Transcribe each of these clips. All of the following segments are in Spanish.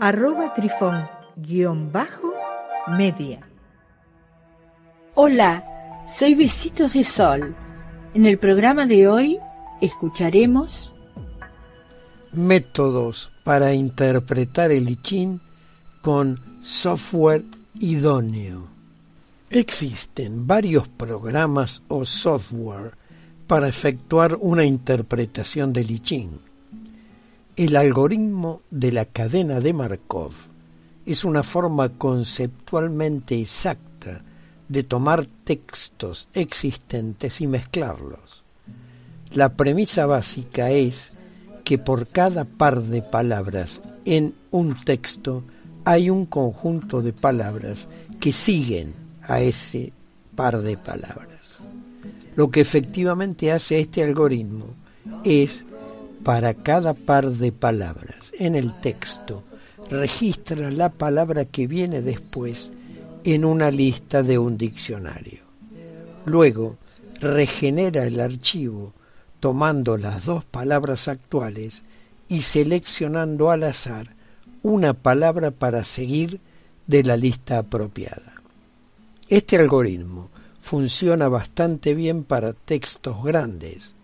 arroba trifón guion bajo media. Hola, soy Besitos de Sol. En el programa de hoy escucharemos métodos para interpretar el I con software idóneo. Existen varios programas o software para efectuar una interpretación del I el algoritmo de la cadena de Markov es una forma conceptualmente exacta de tomar textos existentes y mezclarlos. La premisa básica es que por cada par de palabras en un texto hay un conjunto de palabras que siguen a ese par de palabras. Lo que efectivamente hace este algoritmo es para cada par de palabras en el texto registra la palabra que viene después en una lista de un diccionario. Luego regenera el archivo tomando las dos palabras actuales y seleccionando al azar una palabra para seguir de la lista apropiada. Este algoritmo funciona bastante bien para textos grandes,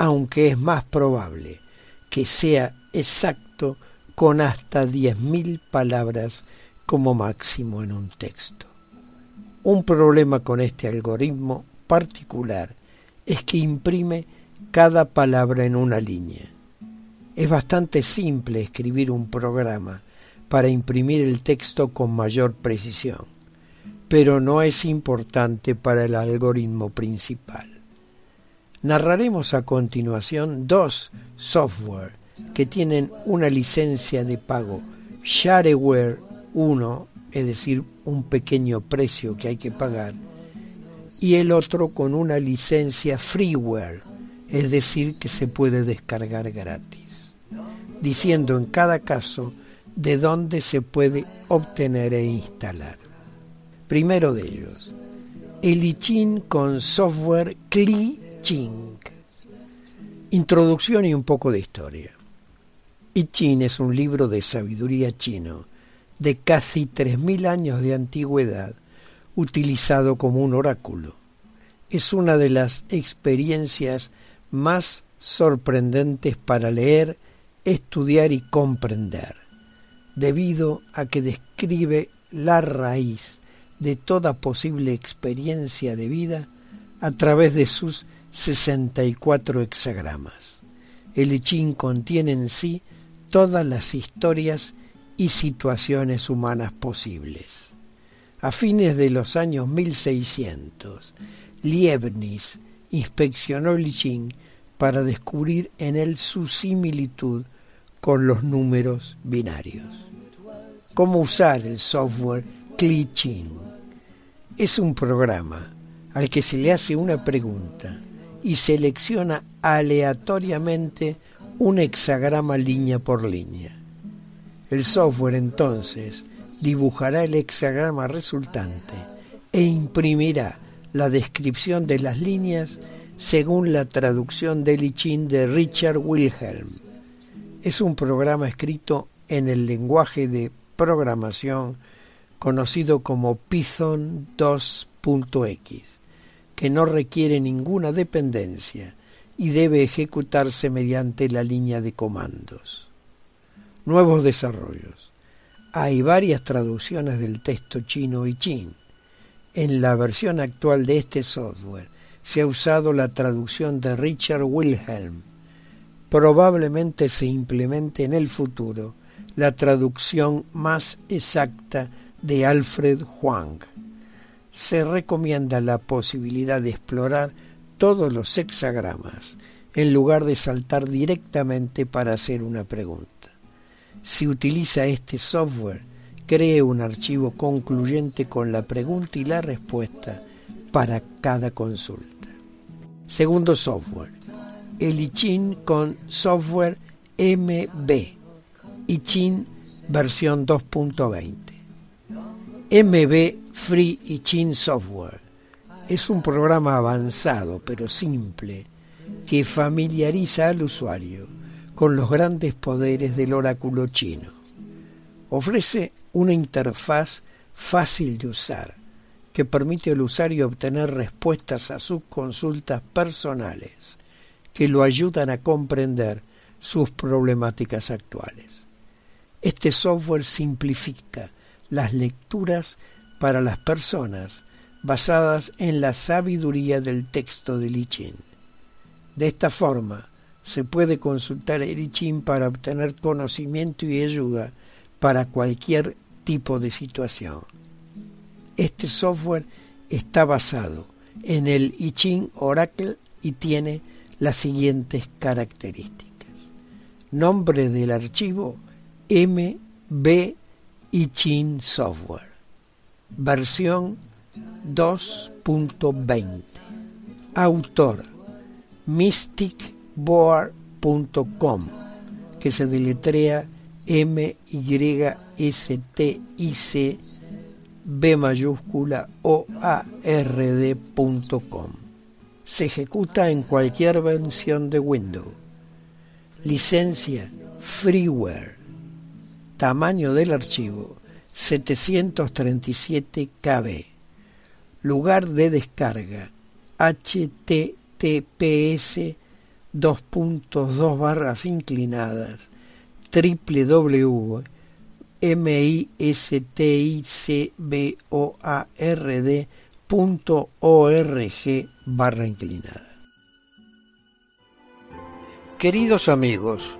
aunque es más probable que sea exacto con hasta 10.000 palabras como máximo en un texto. Un problema con este algoritmo particular es que imprime cada palabra en una línea. Es bastante simple escribir un programa para imprimir el texto con mayor precisión, pero no es importante para el algoritmo principal. Narraremos a continuación dos software que tienen una licencia de pago. Shareware 1, es decir, un pequeño precio que hay que pagar, y el otro con una licencia freeware, es decir, que se puede descargar gratis, diciendo en cada caso de dónde se puede obtener e instalar. Primero de ellos, el ICHIN con software CLI Ching. Introducción y un poco de historia. I Ching es un libro de sabiduría chino de casi 3.000 años de antigüedad, utilizado como un oráculo. Es una de las experiencias más sorprendentes para leer, estudiar y comprender, debido a que describe la raíz de toda posible experiencia de vida a través de sus 64 hexagramas. El I contiene en sí todas las historias y situaciones humanas posibles. A fines de los años 1600, Liebnis inspeccionó el I para descubrir en él su similitud con los números binarios. ¿Cómo usar el software CliChin? Es un programa al que se le hace una pregunta y selecciona aleatoriamente un hexagrama línea por línea. El software entonces dibujará el hexagrama resultante e imprimirá la descripción de las líneas según la traducción del I de Richard Wilhelm. Es un programa escrito en el lenguaje de programación conocido como Python 2.x que no requiere ninguna dependencia y debe ejecutarse mediante la línea de comandos. Nuevos desarrollos. Hay varias traducciones del texto chino y chin. En la versión actual de este software se ha usado la traducción de Richard Wilhelm. Probablemente se implemente en el futuro la traducción más exacta de Alfred Huang se recomienda la posibilidad de explorar todos los hexagramas en lugar de saltar directamente para hacer una pregunta. Si utiliza este software, cree un archivo concluyente con la pregunta y la respuesta para cada consulta. Segundo software, el ICHIN con software MB, ICHIN versión 2.20. MB Free ICHIN Software es un programa avanzado pero simple que familiariza al usuario con los grandes poderes del oráculo chino. Ofrece una interfaz fácil de usar que permite al usuario obtener respuestas a sus consultas personales que lo ayudan a comprender sus problemáticas actuales. Este software simplifica las lecturas para las personas basadas en la sabiduría del texto de Li Ching. De esta forma, se puede consultar el I Ching para obtener conocimiento y ayuda para cualquier tipo de situación. Este software está basado en el I Ching Oracle y tiene las siguientes características. Nombre del archivo MB I Software. Versión 2.20. Autor mysticboard.com, que se deletrea M Y S T I C B mayúscula O A R D.com. Se ejecuta en cualquier versión de Windows. Licencia freeware. Tamaño del archivo 737 KB. Lugar de descarga https dos puntos dos barras inclinadas www.misticboard.org barra inclinada. Queridos amigos,